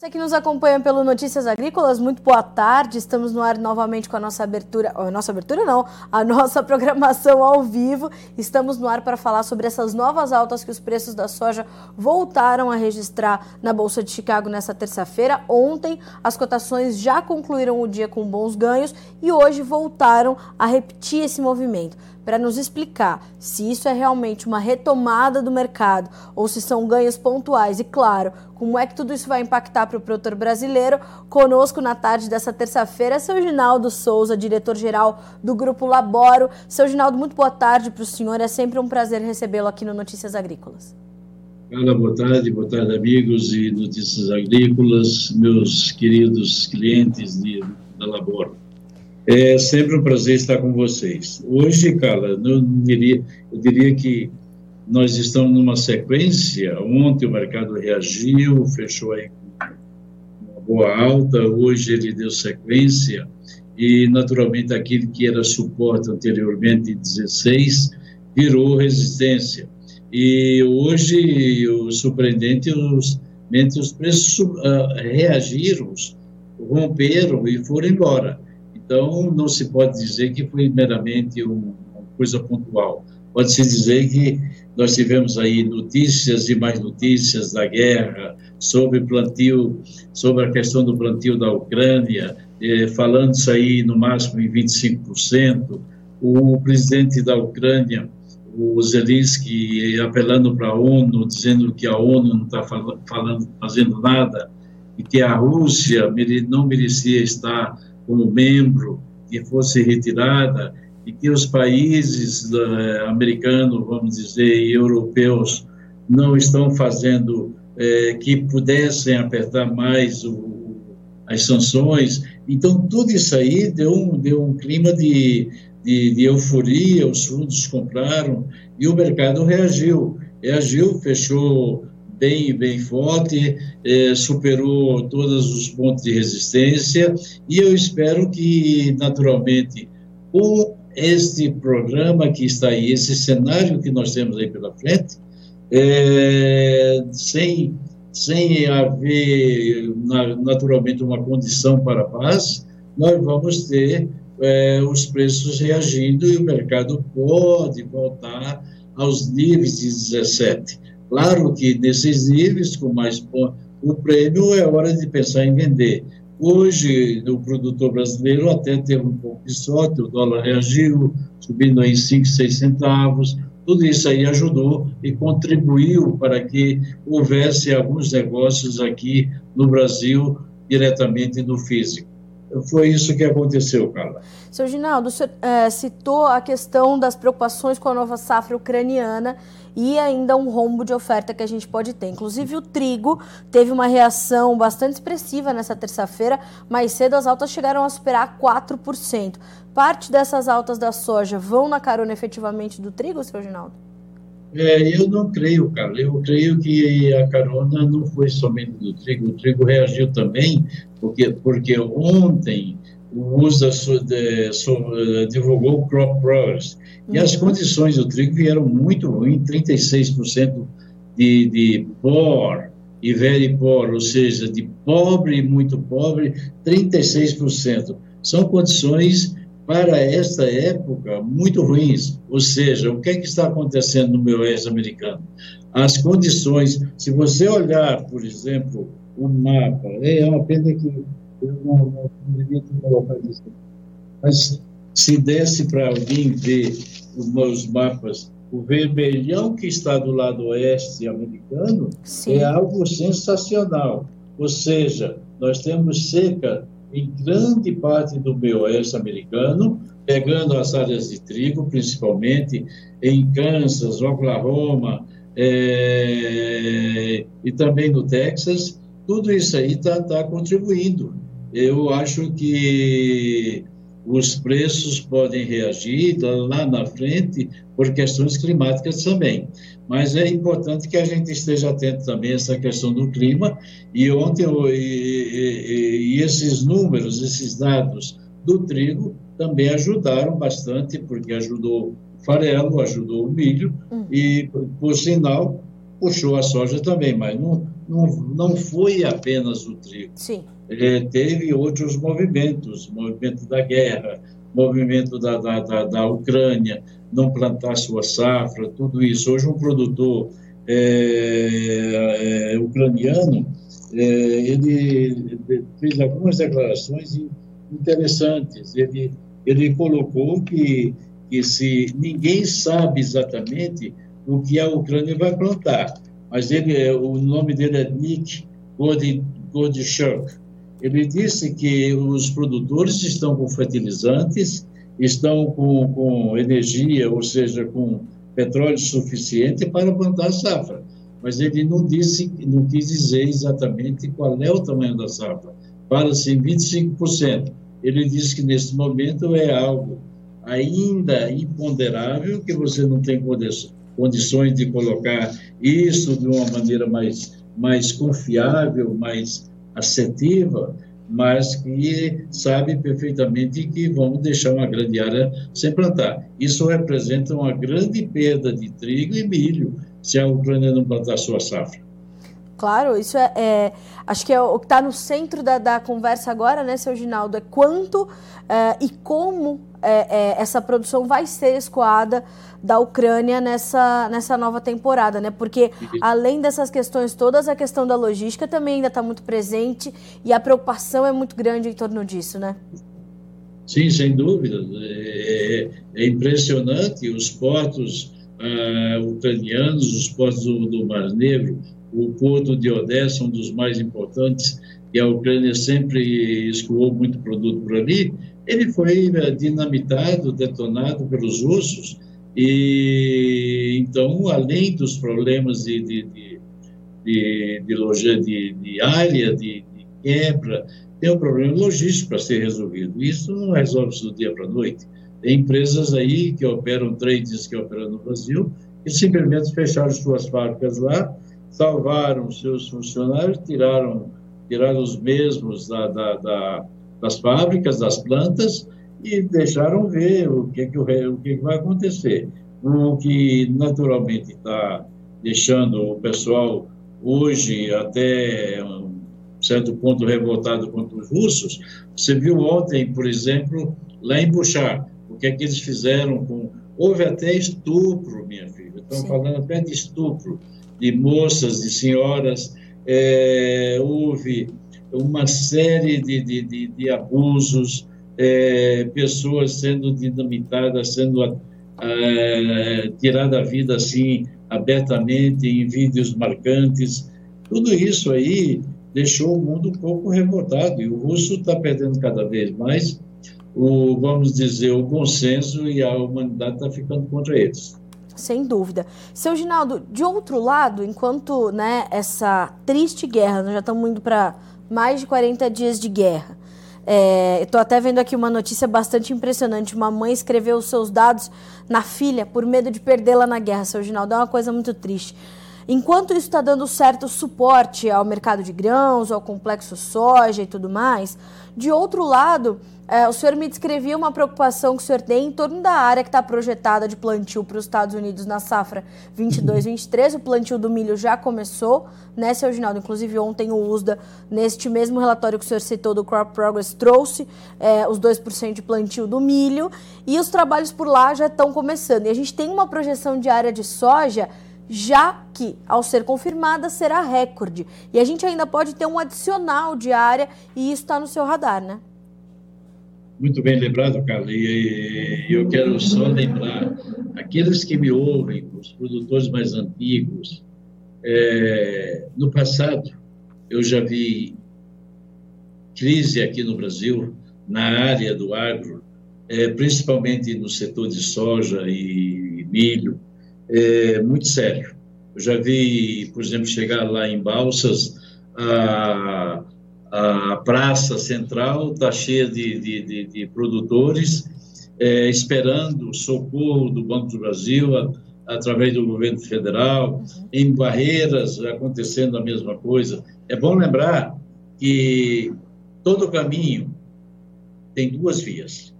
Você que nos acompanha pelo Notícias Agrícolas, muito boa tarde. Estamos no ar novamente com a nossa abertura, a nossa abertura não, a nossa programação ao vivo. Estamos no ar para falar sobre essas novas altas que os preços da soja voltaram a registrar na Bolsa de Chicago nessa terça-feira. Ontem as cotações já concluíram o dia com bons ganhos e hoje voltaram a repetir esse movimento para nos explicar se isso é realmente uma retomada do mercado ou se são ganhos pontuais e, claro, como é que tudo isso vai impactar para o produtor brasileiro. Conosco na tarde dessa terça-feira, seu Ginaldo Souza, diretor-geral do Grupo Laboro. Seu Ginaldo, muito boa tarde para o senhor. É sempre um prazer recebê-lo aqui no Notícias Agrícolas. Olá, boa tarde, boa tarde, amigos e Notícias Agrícolas, meus queridos clientes de, da Laboro. É sempre um prazer estar com vocês. Hoje, Carla, eu diria, eu diria que nós estamos numa sequência. Ontem o mercado reagiu, fechou aí uma boa alta. Hoje ele deu sequência e, naturalmente, aquilo que era suporte anteriormente, 16, virou resistência. E hoje, o surpreendente, os, os preços uh, reagiram, romperam e foram embora. Então, não se pode dizer que foi meramente uma coisa pontual. Pode-se dizer que nós tivemos aí notícias e mais notícias da guerra, sobre plantio, sobre a questão do plantio da Ucrânia, eh, falando isso aí no máximo em 25%. O presidente da Ucrânia, o Zelensky, apelando para a ONU, dizendo que a ONU não está falando, fazendo nada e que a Rússia não merecia estar como membro que fosse retirada e que os países uh, americanos, vamos dizer, e europeus não estão fazendo uh, que pudessem apertar mais o, as sanções. Então, tudo isso aí deu um, deu um clima de, de, de euforia, os fundos compraram e o mercado reagiu. Reagiu, fechou bem, bem forte, é, superou todos os pontos de resistência e eu espero que, naturalmente, com este programa que está aí, esse cenário que nós temos aí pela frente, é, sem, sem haver, naturalmente, uma condição para a paz, nós vamos ter é, os preços reagindo e o mercado pode voltar aos níveis de 17. Claro que nesses níveis, com mais o prêmio, é hora de pensar em vender. Hoje, o produtor brasileiro até teve um pouco de sorte, o dólar reagiu, subindo em 5, 6 centavos. Tudo isso aí ajudou e contribuiu para que houvesse alguns negócios aqui no Brasil, diretamente no físico. Foi isso que aconteceu, Carla. Seu Ginaldo, o senhor é, citou a questão das preocupações com a nova safra ucraniana e ainda um rombo de oferta que a gente pode ter. Inclusive, o trigo teve uma reação bastante expressiva nessa terça-feira. Mais cedo, as altas chegaram a superar 4%. Parte dessas altas da soja vão na carona efetivamente do trigo, seu Ginaldo? É, eu não creio, cara. Eu creio que a carona não foi somente do trigo. O trigo reagiu também, porque, porque ontem o USDA de, so, divulgou o Crop Progress, e as uhum. condições do trigo vieram muito ruins, 36% de, de poor e very poor, ou seja, de pobre e muito pobre, 36%. São condições para esta época muito ruins. Ou seja, o que, é que está acontecendo no meu oeste americano? As condições, se você olhar, por exemplo, o mapa, é uma pena que eu não, não, devia ter colocado isso. Mas se desse para alguém ver os mapas, o vermelhão que está do lado oeste americano Sim. é algo sensacional. Ou seja, nós temos seca em grande parte do meio oeste americano, pegando as áreas de trigo, principalmente em Kansas, Oklahoma é, e também no Texas, tudo isso aí está tá contribuindo. Eu acho que os preços podem reagir lá na frente por questões climáticas também. Mas é importante que a gente esteja atento também a essa questão do clima. E ontem, e, e, e esses números, esses dados do trigo também ajudaram bastante, porque ajudou o farelo, ajudou o milho, uhum. e, por sinal, puxou a soja também, mas não, não, não foi apenas o trigo. Sim. É, teve outros movimentos, movimento da guerra, movimento da, da, da, da Ucrânia, não plantar sua safra, tudo isso. Hoje um produtor é, é, ucraniano, é, ele fez algumas declarações interessantes. Ele, ele colocou que, que se ninguém sabe exatamente o que a Ucrânia vai plantar, mas ele, o nome dele é Nick Godchuk. Ele disse que os produtores estão com fertilizantes, estão com, com energia, ou seja, com petróleo suficiente para plantar a safra. Mas ele não disse, não quis dizer exatamente qual é o tamanho da safra. Fala-se em 25%. Ele disse que nesse momento é algo ainda imponderável, que você não tem condições de colocar isso de uma maneira mais, mais confiável, mais assertiva, mas que sabe perfeitamente que vamos deixar uma grande área sem plantar. Isso representa uma grande perda de trigo e milho se a Ucrânia não plantar sua safra. Claro, isso é, é acho que é o que está no centro da, da, conversa agora, né, seu Ginaldo, é quanto é, e como é, é essa produção vai ser escoada da Ucrânia nessa, nessa nova temporada, né? Porque além dessas questões todas, a questão da logística também ainda está muito presente e a preocupação é muito grande em torno disso, né? Sim, sem dúvida. É, é, é impressionante os portos ah, ucranianos, os portos do, do Mar Negro, o porto de Odessa, um dos mais importantes, e a Ucrânia sempre escoou muito produto por ali, ele foi eh, dinamitado, detonado pelos russos, e então, além dos problemas de, de, de, de, de, loja, de, de área, de, de quebra, tem um problema logístico para ser resolvido. Isso não resolve-se do dia para a noite. Tem empresas aí que operam, trades que operam no Brasil, que simplesmente fecharam suas fábricas lá, salvaram seus funcionários, tiraram, tiraram os mesmos da, da, da, das fábricas, das plantas, e deixaram ver o que, que, o, o que, que vai acontecer. O que naturalmente está deixando o pessoal hoje até um certo ponto revoltado contra os russos. Você viu ontem, por exemplo, lá em Buchar, o que é que eles fizeram com... Houve até estupro, minha filha. Estão falando até de estupro de moças, de senhoras. É, houve uma série de, de, de, de abusos, é, pessoas sendo dinamitadas, sendo é, tirada a vida assim abertamente em vídeos marcantes. Tudo isso aí deixou o mundo um pouco revoltado e o russo está perdendo cada vez mais o, vamos dizer, o consenso e a humanidade está ficando contra eles. Sem dúvida. Seu Ginaldo, de outro lado, enquanto né, essa triste guerra, nós já estamos indo para mais de 40 dias de guerra, é, Estou até vendo aqui uma notícia bastante impressionante. Uma mãe escreveu os seus dados na filha por medo de perdê-la na guerra, seu Ginaldo. É uma coisa muito triste. Enquanto isso está dando certo suporte ao mercado de grãos, ao complexo soja e tudo mais, de outro lado, é, o senhor me descrevia uma preocupação que o senhor tem em torno da área que está projetada de plantio para os Estados Unidos na safra 22-23. O plantio do milho já começou, né, seu Ginaldo? Inclusive, ontem o USDA, neste mesmo relatório que o senhor citou do Crop Progress, trouxe é, os 2% de plantio do milho e os trabalhos por lá já estão começando. E a gente tem uma projeção de área de soja já que, ao ser confirmada, será recorde. E a gente ainda pode ter um adicional de área e isso está no seu radar, né? Muito bem lembrado, Carla, e eu quero só lembrar, aqueles que me ouvem, os produtores mais antigos, é, no passado eu já vi crise aqui no Brasil, na área do agro, é, principalmente no setor de soja e milho, é, muito sério. Eu já vi, por exemplo, chegar lá em Balsas, a a praça central está cheia de, de, de, de produtores é, esperando socorro do Banco do Brasil a, através do governo federal, uhum. em Barreiras acontecendo a mesma coisa. É bom lembrar que todo caminho tem duas vias,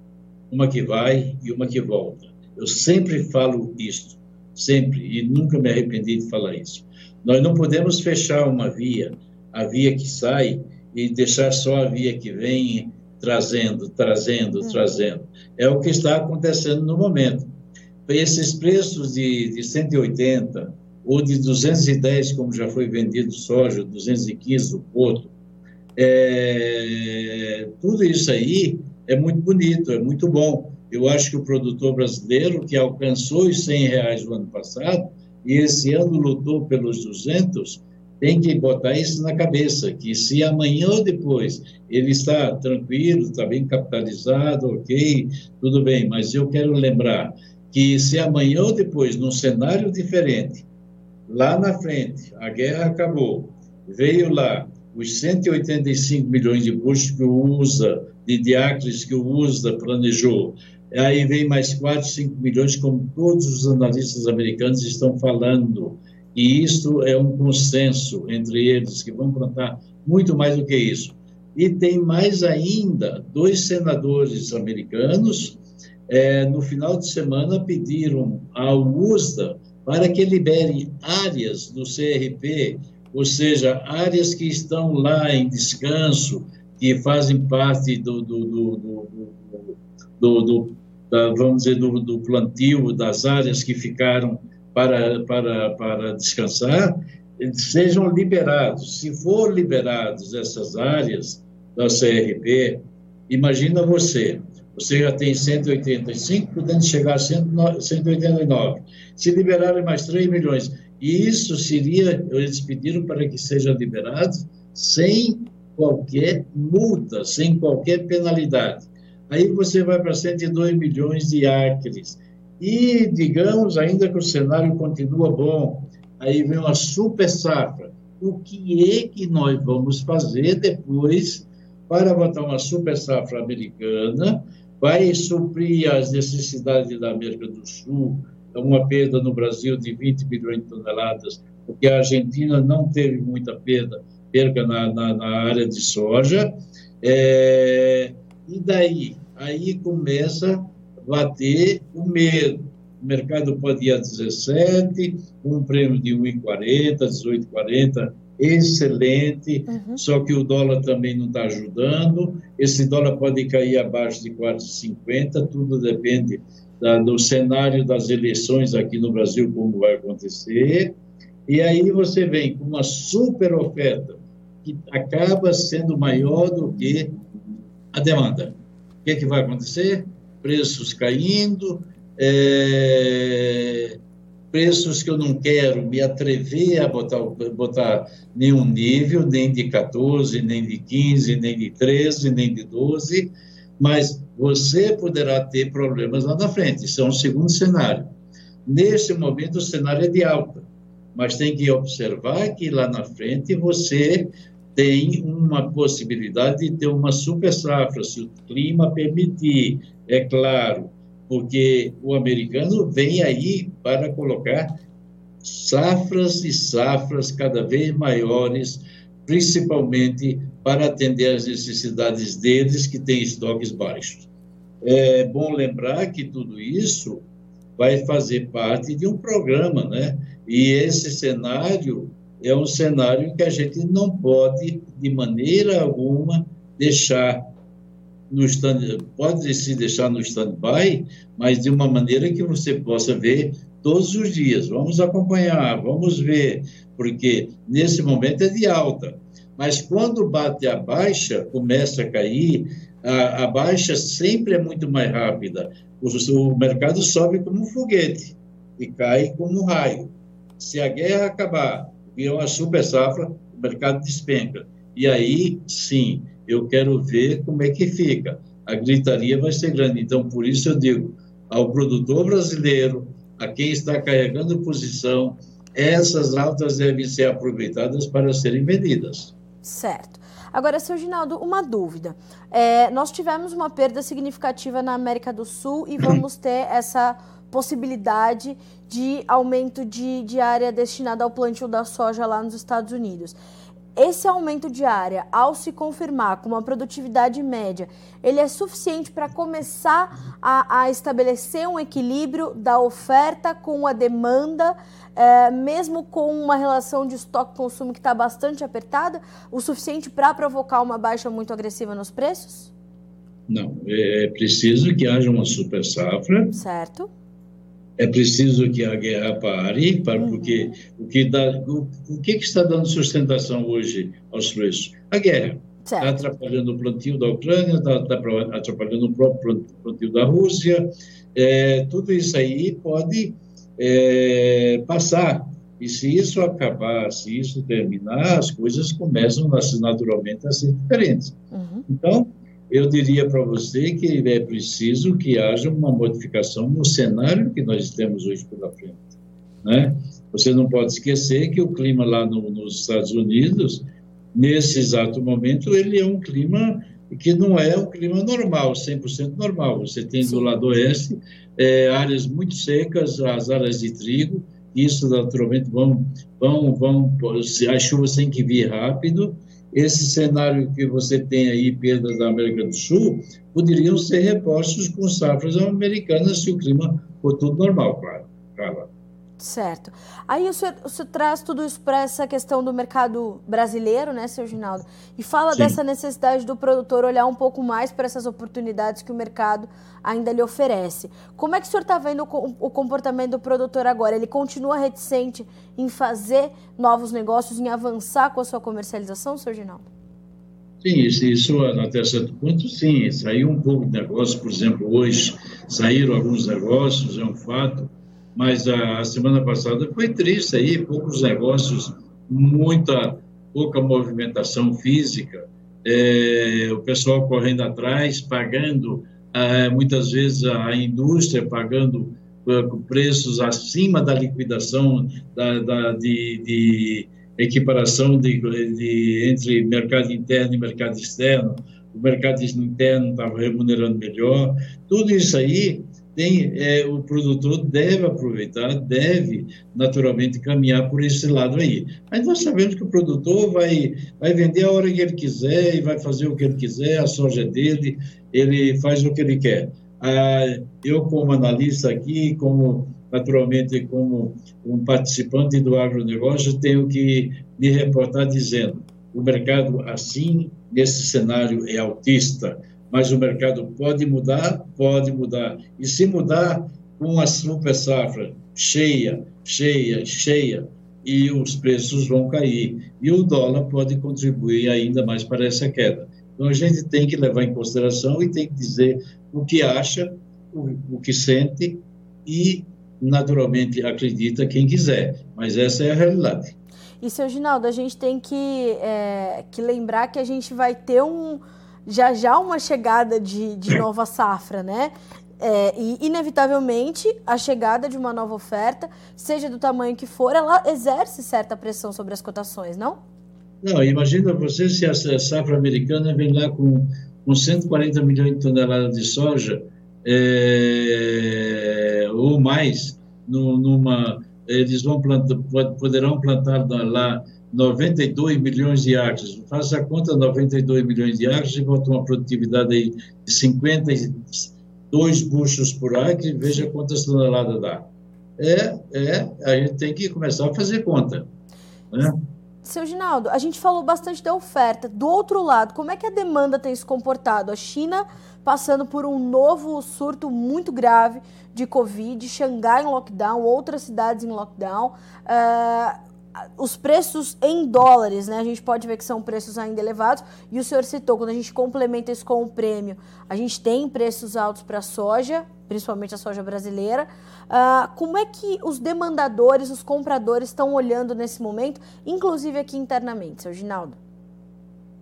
uma que vai e uma que volta. Eu sempre falo isso, sempre, e nunca me arrependi de falar isso. Nós não podemos fechar uma via, a via que sai, e deixar só a via que vem trazendo, trazendo, hum. trazendo. É o que está acontecendo no momento. Esses preços de, de 180 ou de 210, como já foi vendido soja, 215 o porto, é, tudo isso aí é muito bonito, é muito bom. Eu acho que o produtor brasileiro, que alcançou os 100 reais no ano passado, e esse ano lutou pelos 200, tem que botar isso na cabeça, que se amanhã ou depois ele está tranquilo, está bem capitalizado, ok, tudo bem, mas eu quero lembrar que se amanhã ou depois, num cenário diferente, lá na frente, a guerra acabou, veio lá os 185 milhões de bushos que o USA, de diácris que o USA planejou, aí vem mais 4, 5 milhões, como todos os analistas americanos estão falando, e isso é um consenso entre eles, que vão plantar muito mais do que isso. E tem mais ainda, dois senadores americanos, é, no final de semana, pediram ao USDA para que libere áreas do CRP, ou seja, áreas que estão lá em descanso, que fazem parte do, do, do, do, do da, vamos dizer, do, plantio das áreas que ficaram para, para, para descansar, sejam liberados. Se for liberados essas áreas da CRP, imagina você, você já tem 185, podendo chegar a 189. Se liberarem mais 3 milhões, e isso seria, eles pediram para que seja liberado sem qualquer multa, sem qualquer penalidade. Aí você vai para 102 milhões de acres. E, digamos, ainda que o cenário continua bom, aí vem uma super safra. O que é que nós vamos fazer depois para botar uma super safra americana? Vai suprir as necessidades da América do Sul, uma perda no Brasil de 20 milhões de toneladas, porque a Argentina não teve muita perda, perca na, na, na área de soja. É, e daí? Aí começa bater o medo. O mercado pode ir a 17, um prêmio de 1,40, 18,40, excelente, uhum. só que o dólar também não está ajudando. Esse dólar pode cair abaixo de 4,50, tudo depende da, do cenário das eleições aqui no Brasil, como vai acontecer. E aí você vem com uma super oferta que acaba sendo maior do que a demanda. O que, é que vai acontecer? preços caindo, é, preços que eu não quero me atrever a botar, botar nenhum nível, nem de 14, nem de 15, nem de 13, nem de 12, mas você poderá ter problemas lá na frente. Isso é um segundo cenário. Nesse momento, o cenário é de alta, mas tem que observar que lá na frente você tem uma possibilidade de ter uma super safra, se o clima permitir, é claro, porque o americano vem aí para colocar safras e safras cada vez maiores, principalmente para atender às necessidades deles que têm estoques baixos. É bom lembrar que tudo isso vai fazer parte de um programa, né? E esse cenário é um cenário que a gente não pode, de maneira alguma, deixar no stand, pode se deixar no stand-by, mas de uma maneira que você possa ver todos os dias. Vamos acompanhar, vamos ver, porque nesse momento é de alta. Mas quando bate a baixa, começa a cair, a, a baixa sempre é muito mais rápida. O, o mercado sobe como um foguete e cai como um raio. Se a guerra acabar, vier uma super safra, o mercado despenca. E aí, sim, eu quero ver como é que fica. A gritaria vai ser grande. Então, por isso eu digo ao produtor brasileiro, a quem está carregando posição, essas altas devem ser aproveitadas para serem vendidas. Certo. Agora, seu Ginaldo, uma dúvida. É, nós tivemos uma perda significativa na América do Sul e vamos ter essa possibilidade de aumento de, de área destinada ao plantio da soja lá nos Estados Unidos. esse aumento de área, ao se confirmar com uma produtividade média, ele é suficiente para começar a, a, estabelecer um equilíbrio da oferta com a demanda, é, mesmo com uma relação de estoque-consumo que está bastante apertada, o suficiente para provocar uma baixa muito agressiva nos preços? Não, é, é preciso que haja uma super safra. Certo é preciso que a guerra pare, para, uhum. porque o que, dá, o, o que, que, está dando sustentação hoje aos preços? A guerra. Está atrapalhando o plantio da Ucrânia, está, está atrapalhando o próprio plantio da Rússia. É, tudo isso aí pode é, passar. E se isso acabar, se isso terminar, as coisas começam naturalmente a ser diferentes. Uhum. Então, eu diria para você que é preciso que haja uma modificação no cenário que nós temos hoje pela frente. Né? Você não pode esquecer que o clima lá no, nos Estados Unidos, nesse exato momento, ele é um clima que não é um clima normal, 100% normal. Você tem do lado oeste é, áreas muito secas, as áreas de trigo, isso naturalmente vão, vão, vão, as chuvas têm que vir rápido, esse cenário que você tem aí, perdas da América do Sul, poderiam ser repostos com safras americanas se o clima for tudo normal, claro. Certo. Aí o senhor, o senhor traz tudo isso para essa questão do mercado brasileiro, né, seu Ginaldo? E fala Sim. dessa necessidade do produtor olhar um pouco mais para essas oportunidades que o mercado ainda lhe oferece. Como é que o senhor está vendo o comportamento do produtor agora? Ele continua reticente em fazer novos negócios, em avançar com a sua comercialização, seu Ginaldo? Sim, isso, isso até certo ponto, sim. Saiu um pouco de negócio, por exemplo, hoje saíram alguns negócios, é um fato mas a, semana passada foi triste aí, poucos negócios, muita pouca movimentação física, é, o pessoal correndo atrás, pagando é, muitas vezes a indústria pagando é, preços acima da liquidação da, da de, de, equiparação de, de, entre mercado interno e mercado externo. O mercado interno estava remunerando melhor. Tudo isso aí tem, é, o produtor deve aproveitar, deve naturalmente caminhar por esse lado aí. Mas nós sabemos que o produtor vai, vai vender a hora que ele quiser e vai fazer o que ele quiser, a soja dele, ele faz o que ele quer. Ah, eu, como analista aqui, como naturalmente como um participante do agronegócio, tenho que me reportar dizendo o mercado assim, nesse cenário, é autista mas o mercado pode mudar, pode mudar. E se mudar com a super safra cheia, cheia, cheia, e os preços vão cair. E o dólar pode contribuir ainda mais para essa queda. Então a gente tem que levar em consideração e tem que dizer o que acha, o, o que sente e, naturalmente, acredita quem quiser. Mas essa é a realidade. E, seu Ginaldo, a gente tem que, é, que lembrar que a gente vai ter um já já uma chegada de, de nova safra, né? É, e, inevitavelmente, a chegada de uma nova oferta, seja do tamanho que for, ela exerce certa pressão sobre as cotações, não? Não, imagina você se a safra americana vem lá com, com 140 milhões de toneladas de soja, é, ou mais, no, numa, eles vão plantar, poderão plantar lá 92 milhões de acres. Faça a conta, 92 milhões de acres e bota uma produtividade aí de 52 buchos por acre, veja quantas toneladas dá. É, é, a gente tem que começar a fazer conta. Né? Seu Ginaldo, a gente falou bastante da oferta. Do outro lado, como é que a demanda tem se comportado? A China passando por um novo surto muito grave de Covid, Xangai em lockdown, outras cidades em lockdown. Uh, os preços em dólares, né? A gente pode ver que são preços ainda elevados. E o senhor citou, quando a gente complementa isso com o prêmio, a gente tem preços altos para a soja, principalmente a soja brasileira. Uh, como é que os demandadores, os compradores estão olhando nesse momento, inclusive aqui internamente, seu Ginaldo?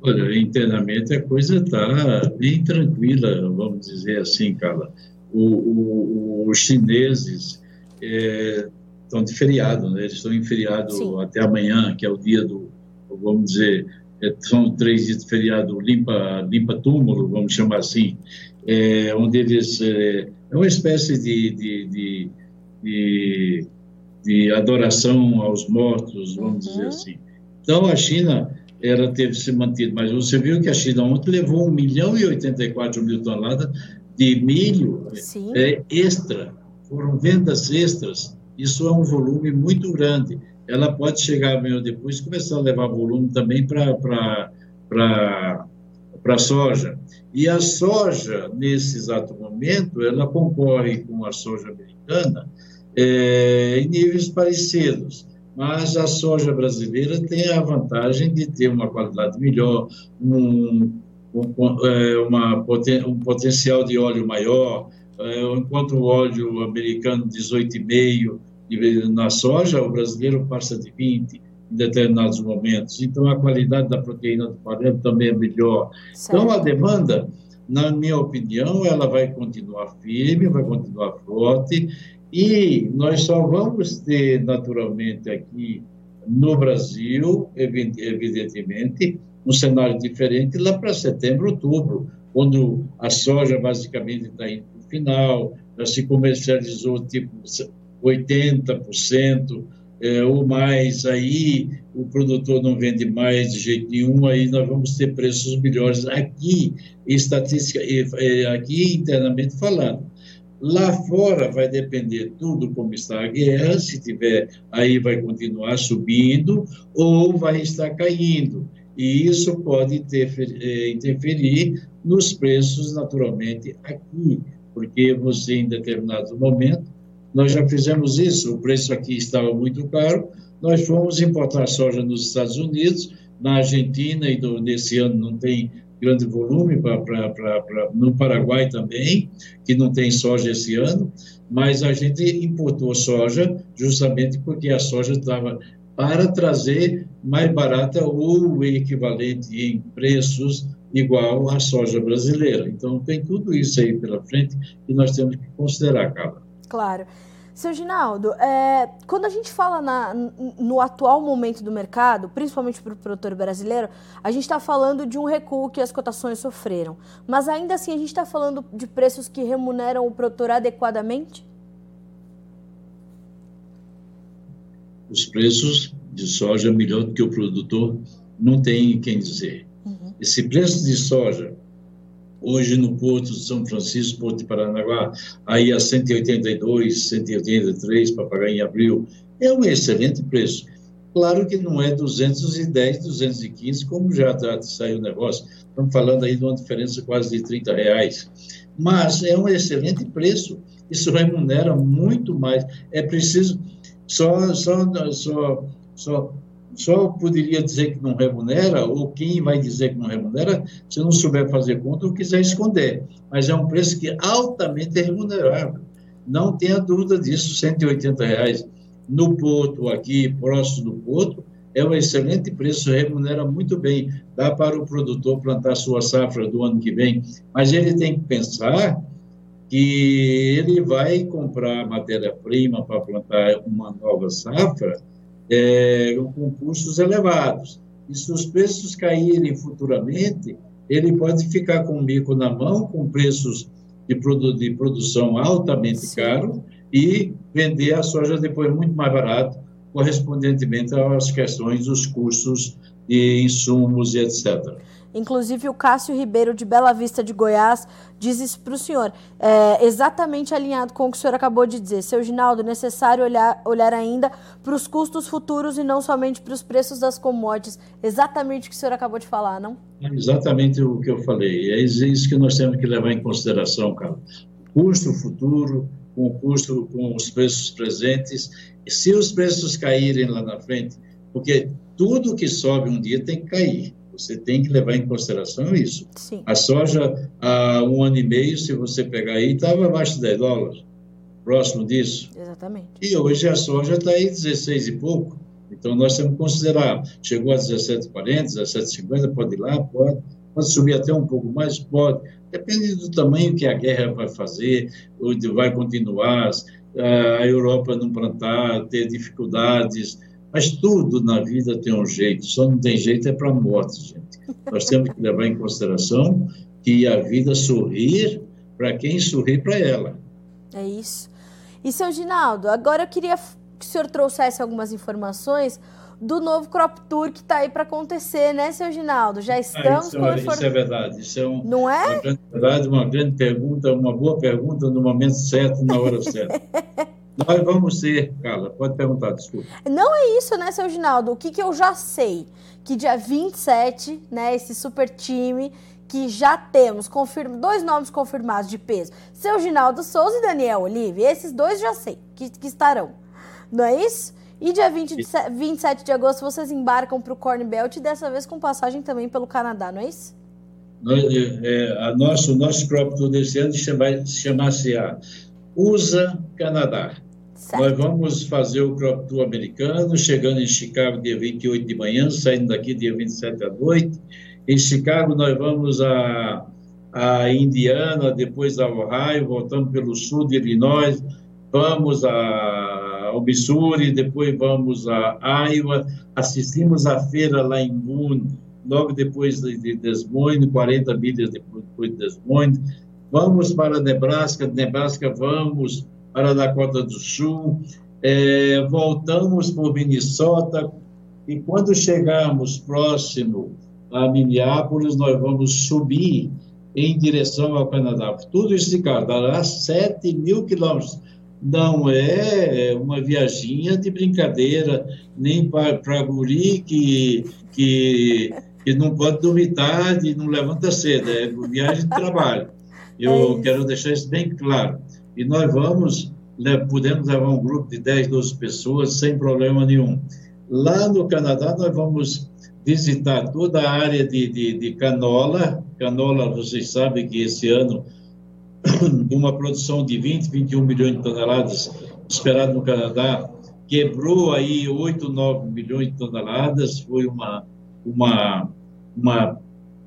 Olha, internamente a coisa está bem tranquila, vamos dizer assim, Carla. O, o, os chineses é, estão de feriado, né? eles estão em feriado Sim. até amanhã, que é o dia do, vamos dizer, é, são três dias de feriado limpa, limpa túmulo, vamos chamar assim, é, onde eles, é, é uma espécie de, de, de, de, de adoração aos mortos, vamos uhum. dizer assim. Então, a China ela teve se mantido. Mas você viu que a China ontem levou 1 milhão e 84 mil toneladas de milho é, extra. Foram vendas extras. Isso é um volume muito grande. Ela pode chegar amanhã depois começar a levar volume também para a soja. E a soja, nesse exato momento, ela concorre com a soja americana é, em níveis parecidos mas a soja brasileira tem a vantagem de ter uma qualidade melhor, um, um, é, uma, um potencial de óleo maior, é, enquanto o óleo americano 18,5 na soja, o brasileiro passa de 20 em determinados momentos. Então, a qualidade da proteína do farelo também é melhor. Certo. Então, a demanda, na minha opinião, ela vai continuar firme, vai continuar forte, e nós só vamos ter, naturalmente, aqui no Brasil, evidentemente, um cenário diferente lá para setembro, outubro, quando a soja basicamente está indo final, já se comercializou tipo 80% é, ou mais, aí o produtor não vende mais de jeito nenhum, aí nós vamos ter preços melhores aqui, estatística, aqui internamente falando. Lá fora vai depender tudo como está a guerra, se tiver, aí vai continuar subindo ou vai estar caindo. E isso pode é, interferir nos preços, naturalmente, aqui, porque você, em determinado momento, nós já fizemos isso, o preço aqui estava muito caro, nós fomos importar soja nos Estados Unidos, na Argentina, e do, nesse ano não tem grande volume pra, pra, pra, pra, no Paraguai também, que não tem soja esse ano, mas a gente importou soja justamente porque a soja estava para trazer mais barata ou o equivalente em preços igual à soja brasileira. Então, tem tudo isso aí pela frente que nós temos que considerar, Carla. Claro. Seu Ginaldo, é, quando a gente fala na, no atual momento do mercado, principalmente para o produtor brasileiro, a gente está falando de um recuo que as cotações sofreram. Mas ainda assim, a gente está falando de preços que remuneram o produtor adequadamente? Os preços de soja melhor do que o produtor não tem quem dizer. Esse preço de soja hoje no Porto de São Francisco, Porto de Paranaguá, aí a 182, 183 para pagar em abril, é um excelente preço. Claro que não é 210, 215, como já tá, saiu o negócio. Estamos falando aí de uma diferença quase de 30 reais. Mas é um excelente preço. Isso remunera muito mais. É preciso. Só, só, só, só só poderia dizer que não remunera, ou quem vai dizer que não remunera, se não souber fazer conta ou quiser esconder. Mas é um preço que é altamente remunerável. Não tenha dúvida disso, 180 reais no porto, aqui, próximo do porto, é um excelente preço, remunera muito bem. Dá para o produtor plantar sua safra do ano que vem, mas ele tem que pensar que ele vai comprar matéria-prima para plantar uma nova safra, é, com custos elevados. E se os preços caírem futuramente, ele pode ficar com o bico na mão, com preços de, produ de produção altamente Sim. caro e vender a soja depois muito mais barato, correspondentemente às questões dos custos de insumos e etc. Inclusive, o Cássio Ribeiro, de Bela Vista de Goiás, diz isso para o senhor. É, exatamente alinhado com o que o senhor acabou de dizer. Seu Ginaldo, é necessário olhar, olhar ainda para os custos futuros e não somente para os preços das commodities. Exatamente o que o senhor acabou de falar, não? É exatamente o que eu falei. É isso que nós temos que levar em consideração, Carlos. Custo futuro, com o custo, com os preços presentes. E se os preços caírem lá na frente, porque tudo que sobe um dia tem que cair. Você tem que levar em consideração isso. Sim. A soja, há um ano e meio, se você pegar aí, estava abaixo de 10 dólares, próximo disso. Exatamente. E hoje a soja está aí 16 e pouco. Então, nós temos que considerar, chegou a 17,40, 17,50, pode ir lá, pode, pode subir até um pouco mais, pode. Depende do tamanho que a guerra vai fazer, vai continuar, a Europa não plantar, ter dificuldades, mas tudo na vida tem um jeito, só não tem jeito é para a morte, gente. Nós temos que levar em consideração que a vida sorrir para quem sorrir para ela. É isso. E, seu Ginaldo, agora eu queria que o senhor trouxesse algumas informações do novo Crop Tour que está aí para acontecer, né, seu Ginaldo? Já estamos ah, isso, é, isso é verdade. Isso é um, Não é? uma grande verdade, uma grande pergunta, uma boa pergunta no momento certo, na hora certa. Nós vamos ser, Carla, pode perguntar, desculpa. Não é isso, né, seu Ginaldo? O que, que eu já sei? Que dia 27, né, esse super time que já temos confirma, dois nomes confirmados de peso, seu Ginaldo Souza e Daniel Olive, esses dois já sei que, que estarão, não é isso? E dia 20 de, 27 de agosto vocês embarcam para o Corn Belt dessa vez com passagem também pelo Canadá, não é isso? É, é, a nosso, o nosso próprio tour desse ano chama-se a USA Canadá. Certo. Nós vamos fazer o Crop Tour americano, chegando em Chicago dia 28 de manhã, saindo daqui dia 27 à noite. Em Chicago nós vamos a, a Indiana, depois a Ohio, voltamos pelo sul de Illinois, vamos a ao Missouri, depois vamos a Iowa, assistimos à feira lá em Boone, logo depois de Des Moines, 40 milhas depois de Des Moines, vamos para Nebraska, Nebraska vamos para Dakota do Sul, é, voltamos por Minnesota, e quando chegarmos próximo a Minneapolis, nós vamos subir em direção ao Canadá. Tudo isso, cara, dará 7 mil quilômetros não é uma viaginha de brincadeira, nem para guri que, que, que não pode dormir tarde, não levanta cedo, é viagem de trabalho. Eu é quero deixar isso bem claro. E nós vamos, podemos levar um grupo de 10, 12 pessoas sem problema nenhum. Lá no Canadá, nós vamos visitar toda a área de, de, de canola. Canola, vocês sabem que esse ano uma produção de 20, 21 milhões de toneladas esperado no Canadá, quebrou aí 8, 9 milhões de toneladas, foi uma, uma, uma,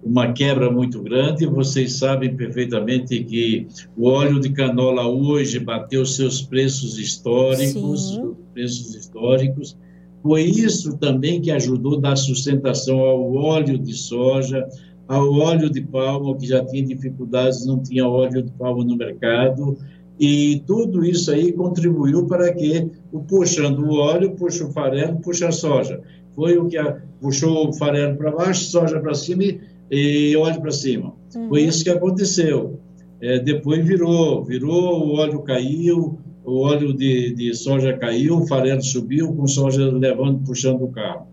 uma quebra muito grande. Vocês sabem perfeitamente que o óleo de canola hoje bateu seus preços históricos, Sim. preços históricos. Foi isso também que ajudou a dar sustentação ao óleo de soja, ao óleo de palma, que já tinha dificuldades, não tinha óleo de palma no mercado, e tudo isso aí contribuiu para que, o puxando o óleo, puxa o farelo, puxa a soja. Foi o que a, puxou o farelo para baixo, soja para cima e, e óleo para cima. Uhum. Foi isso que aconteceu. É, depois virou, virou, o óleo caiu, o óleo de, de soja caiu, o farelo subiu, com soja levando, puxando o carro.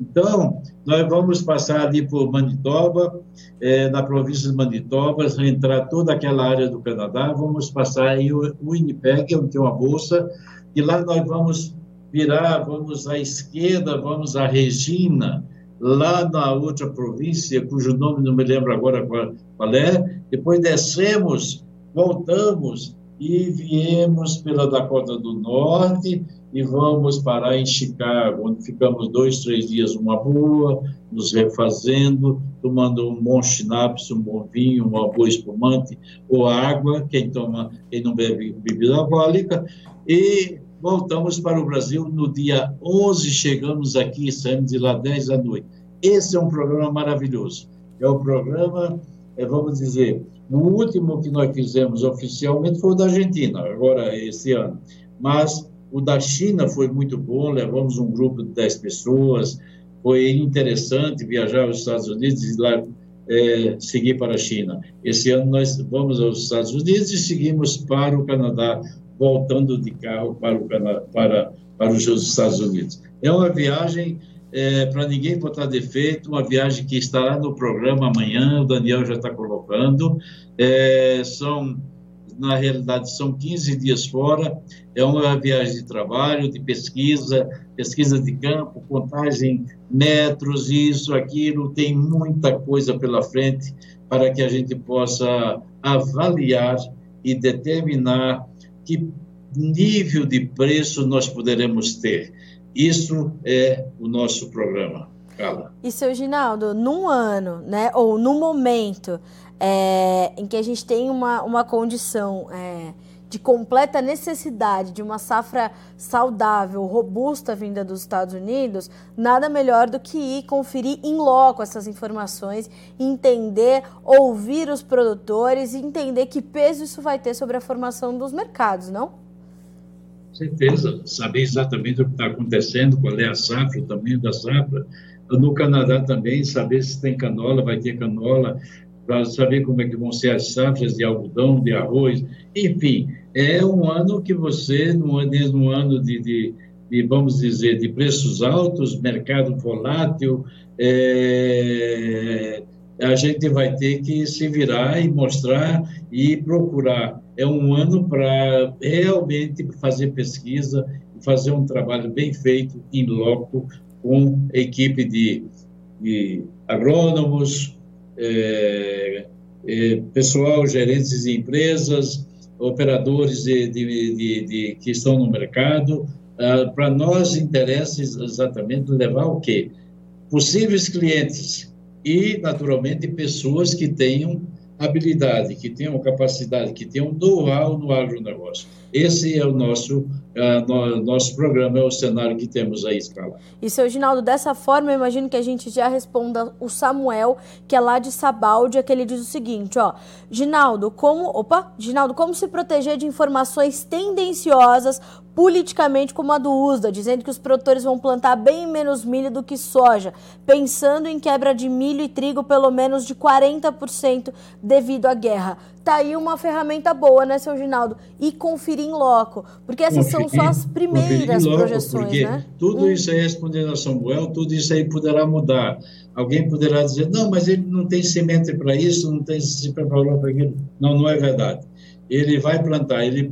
Então, nós vamos passar ali por Manitoba, é, na província de Manitoba, entrar toda aquela área do Canadá, vamos passar aí o Winnipeg, onde tem uma bolsa, e lá nós vamos virar, vamos à esquerda, vamos a Regina, lá na outra província, cujo nome não me lembro agora qual, é, depois descemos, voltamos e viemos pela Dakota do Norte, e vamos parar em Chicago, onde ficamos dois, três dias uma boa, nos refazendo, tomando um bom schnapps, um bom vinho, uma boa espumante ou água, quem toma, quem não bebe bebida alcoólica, e voltamos para o Brasil no dia 11, chegamos aqui, saímos de lá 10 da noite. Esse é um programa maravilhoso. É o programa, é, vamos dizer, o último que nós fizemos oficialmente foi o da Argentina, agora esse ano. Mas o da China foi muito bom, levamos um grupo de 10 pessoas, foi interessante viajar aos Estados Unidos e lá é, seguir para a China. Esse ano nós vamos aos Estados Unidos e seguimos para o Canadá, voltando de carro para, o Canadá, para, para os Estados Unidos. É uma viagem é, para ninguém botar defeito, uma viagem que estará no programa amanhã, o Daniel já está colocando. É, são na realidade são 15 dias fora, é uma viagem de trabalho, de pesquisa, pesquisa de campo, contagem metros, isso, aquilo, tem muita coisa pela frente para que a gente possa avaliar e determinar que nível de preço nós poderemos ter. Isso é o nosso programa. Carla. E seu Ginaldo, num ano, né, ou num momento é, em que a gente tem uma, uma condição é, de completa necessidade de uma safra saudável, robusta vinda dos Estados Unidos, nada melhor do que ir conferir em loco essas informações, entender, ouvir os produtores e entender que peso isso vai ter sobre a formação dos mercados, não? certeza, saber exatamente o que está acontecendo, qual é a safra, o tamanho da safra. No Canadá também, saber se tem canola, vai ter canola, para saber como é que vão ser as safras de algodão, de arroz, enfim, é um ano que você, num, ano de, de, de, vamos dizer, de preços altos, mercado volátil, é, a gente vai ter que se virar e mostrar e procurar. É um ano para realmente fazer pesquisa, fazer um trabalho bem feito, em loco, com equipe de, de agrônomos, é, é, pessoal, gerentes de empresas, operadores de, de, de, de que estão no mercado. Ah, para nós interessa exatamente levar o quê? Possíveis clientes e, naturalmente, pessoas que tenham habilidade, que tenham capacidade, que tenham know-how no agronegócio. Esse é o nosso, uh, no, nosso programa, é o cenário que temos aí escalado. E, seu Ginaldo, dessa forma, eu imagino que a gente já responda o Samuel, que é lá de Sabáudia, que ele diz o seguinte, ó, Ginaldo, como, opa, Ginaldo, como se proteger de informações tendenciosas politicamente como a do USDA, dizendo que os produtores vão plantar bem menos milho do que soja, pensando em quebra de milho e trigo pelo menos de 40% devido à guerra. Tá aí uma ferramenta boa, né, seu Ginaldo? E conferir em loco, porque essas conferir, são só as primeiras loco, projeções, né? Tudo hum. isso aí, respondendo a Samuel, tudo isso aí poderá mudar. Alguém poderá dizer, não, mas ele não tem semente para isso, não tem se preparou para aquilo. Não, não é verdade. Ele vai plantar, ele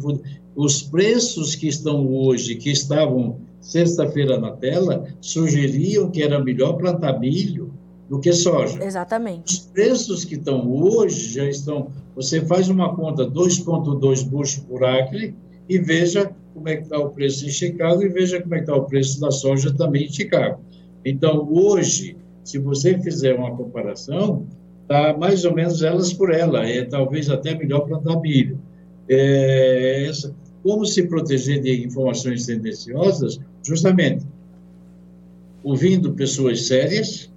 os preços que estão hoje, que estavam sexta-feira na tela, sugeriam que era melhor plantar milho do que soja. Exatamente. Os preços que estão hoje já estão. Você faz uma conta 2,2 bushel por acre e veja como é que está o preço em Chicago e veja como é que está o preço da soja também em Chicago. Então, hoje, se você fizer uma comparação, está mais ou menos elas por ela. É talvez até melhor plantar milho. É, essa, como se proteger de informações tendenciosas? Justamente ouvindo pessoas sérias,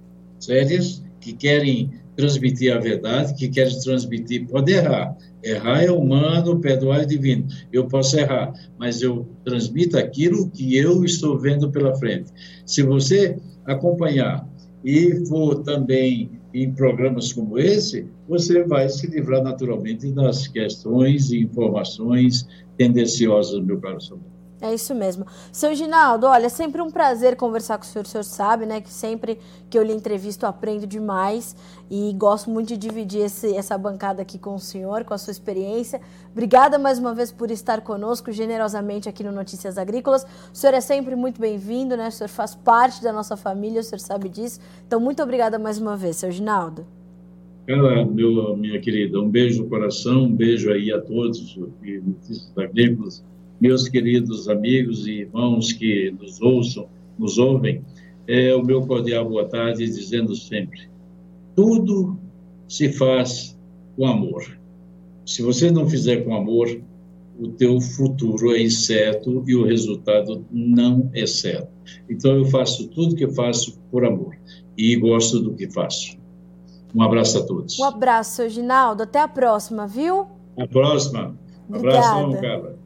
sérias, que querem transmitir a verdade, que querem transmitir, pode errar. Errar é humano, perdoar é divino. Eu posso errar, mas eu transmito aquilo que eu estou vendo pela frente. Se você acompanhar e for também em programas como esse, você vai se livrar naturalmente das questões e informações tendenciosas, meu caro Samuel. É isso mesmo. Seu Ginaldo, olha, é sempre um prazer conversar com o senhor. O senhor sabe, né, que sempre que eu lhe entrevisto, aprendo demais e gosto muito de dividir esse, essa bancada aqui com o senhor, com a sua experiência. Obrigada mais uma vez por estar conosco generosamente aqui no Notícias Agrícolas. O senhor é sempre muito bem-vindo, né? O senhor faz parte da nossa família, o senhor sabe disso. Então, muito obrigada mais uma vez, seu Ginaldo. Cara, meu, minha querida, um beijo no coração, um beijo aí a todos Notícias Agrícolas meus queridos amigos e irmãos que nos ouçam, nos ouvem, é o meu cordial boa tarde, dizendo sempre: tudo se faz com amor. Se você não fizer com amor, o teu futuro é incerto e o resultado não é certo. Então eu faço tudo que faço por amor e gosto do que faço. Um abraço a todos. Um abraço, seu Ginaldo. Até a próxima, viu? Até a próxima. Um abraço, cara.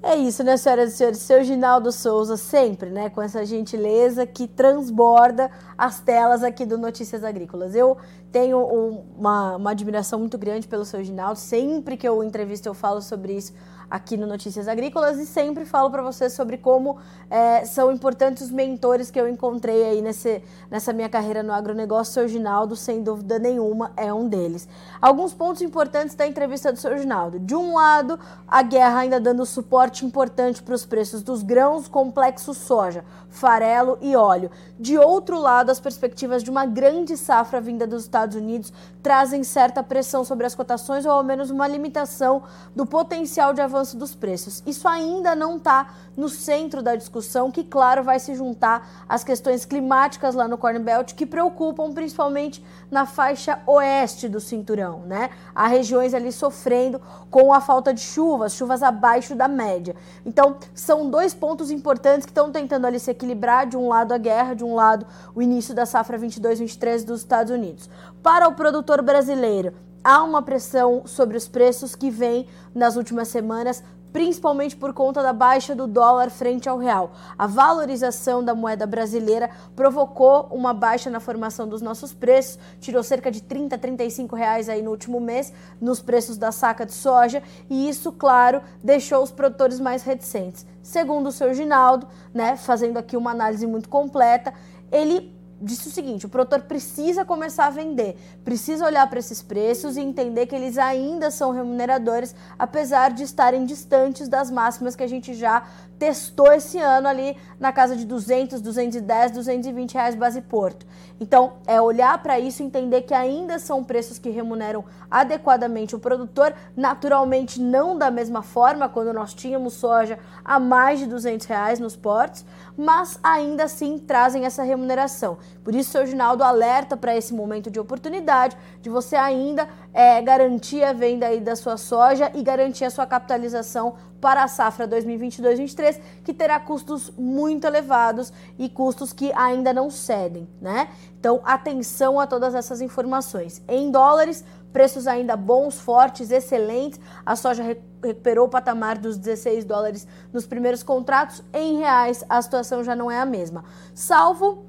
É isso, né, senhoras e senhores? Seu Ginaldo Souza, sempre, né, com essa gentileza que transborda as telas aqui do Notícias Agrícolas. Eu tenho uma, uma admiração muito grande pelo seu Ginaldo, sempre que eu entrevisto eu falo sobre isso aqui no Notícias Agrícolas e sempre falo para vocês sobre como é, são importantes os mentores que eu encontrei aí nesse, nessa minha carreira no agronegócio. O seu Ginaldo, sem dúvida nenhuma, é um deles. Alguns pontos importantes da entrevista do seu Ginaldo. De um lado, a guerra ainda dando suporte importante para os preços dos grãos, complexo soja, farelo e óleo. De outro lado, as perspectivas de uma grande safra vinda dos Estados Unidos trazem certa pressão sobre as cotações ou ao menos uma limitação do potencial de avanço avanço dos preços. Isso ainda não está no centro da discussão, que, claro, vai se juntar às questões climáticas lá no Corn Belt, que preocupam principalmente na faixa oeste do cinturão, né? Há regiões ali sofrendo com a falta de chuvas, chuvas abaixo da média. Então, são dois pontos importantes que estão tentando ali se equilibrar, de um lado a guerra, de um lado o início da safra 22-23 dos Estados Unidos. Para o produtor brasileiro, há uma pressão sobre os preços que vem nas últimas semanas, principalmente por conta da baixa do dólar frente ao real. A valorização da moeda brasileira provocou uma baixa na formação dos nossos preços, tirou cerca de 30, 35 reais aí no último mês nos preços da saca de soja e isso, claro, deixou os produtores mais reticentes. Segundo o seu Ginaldo, né, fazendo aqui uma análise muito completa, ele disse o seguinte: o produtor precisa começar a vender, precisa olhar para esses preços e entender que eles ainda são remuneradores, apesar de estarem distantes das máximas que a gente já testou esse ano ali na casa de 200, 210, 220 reais base porto. Então, é olhar para isso entender que ainda são preços que remuneram adequadamente o produtor, naturalmente não da mesma forma quando nós tínhamos soja a mais de 200 reais nos portos, mas ainda assim trazem essa remuneração. Por isso, seu Ginaldo alerta para esse momento de oportunidade, de você ainda é, garantir a venda aí da sua soja e garantir a sua capitalização para a safra 2022-23, que terá custos muito elevados e custos que ainda não cedem, né? Então, atenção a todas essas informações. Em dólares, preços ainda bons, fortes, excelentes. A soja recuperou o patamar dos 16 dólares nos primeiros contratos. Em reais, a situação já não é a mesma. Salvo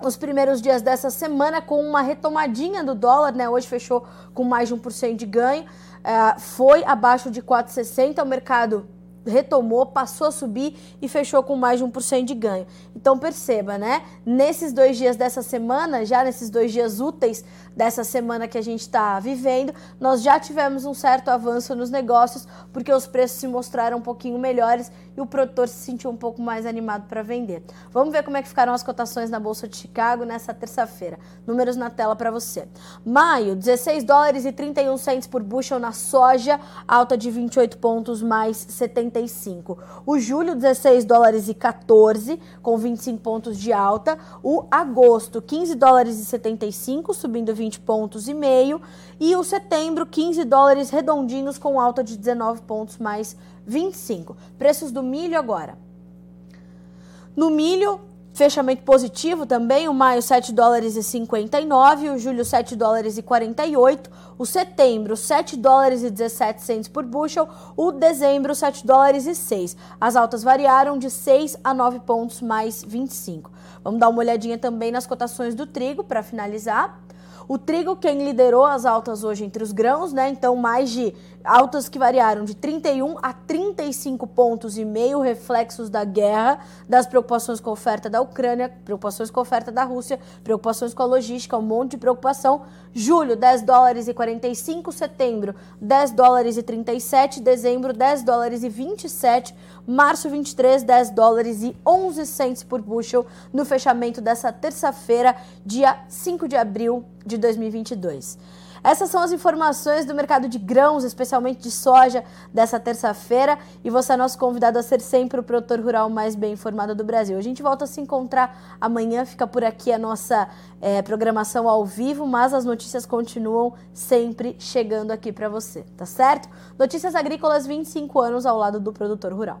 os primeiros dias dessa semana com uma retomadinha do dólar, né? Hoje fechou com mais de 1% de ganho. Uh, foi abaixo de 4,60. O mercado retomou, passou a subir e fechou com mais de 1% de ganho. Então perceba, né? Nesses dois dias dessa semana, já nesses dois dias úteis dessa semana que a gente está vivendo, nós já tivemos um certo avanço nos negócios, porque os preços se mostraram um pouquinho melhores e o produtor se sentiu um pouco mais animado para vender. Vamos ver como é que ficaram as cotações na Bolsa de Chicago nessa terça-feira. Números na tela para você. Maio, 16 dólares e 31 centes por bushel na soja, alta de 28 pontos mais 75. O julho, 16 dólares e 14, com 25 pontos de alta. O agosto, 15 dólares e 75, subindo 20 20 pontos e meio, e o setembro 15 dólares redondinhos com alta de 19 pontos mais 25. Preços do milho agora. No milho, fechamento positivo também, o maio 7 dólares e 59, o julho 7 dólares e 48, o setembro 7 dólares e 17 centes por bushel, o dezembro 7 dólares e 6. As altas variaram de 6 a 9 pontos mais 25. Vamos dar uma olhadinha também nas cotações do trigo para finalizar. O trigo, quem liderou as altas hoje entre os grãos, né? Então, mais de altas que variaram de 31 a 35 pontos e meio, reflexos da guerra, das preocupações com a oferta da Ucrânia, preocupações com a oferta da Rússia, preocupações com a logística, um monte de preocupação. Julho, 10 dólares e 45, setembro, 10 dólares e 37, dezembro, 10 dólares e 27, março 23, 10 dólares e 11 cents por bushel no fechamento dessa terça-feira, dia 5 de abril de 2022. Essas são as informações do mercado de grãos, especialmente de soja, dessa terça-feira. E você é nosso convidado a ser sempre o produtor rural mais bem informado do Brasil. A gente volta a se encontrar amanhã, fica por aqui a nossa é, programação ao vivo, mas as notícias continuam sempre chegando aqui para você, tá certo? Notícias Agrícolas 25 anos ao lado do produtor rural.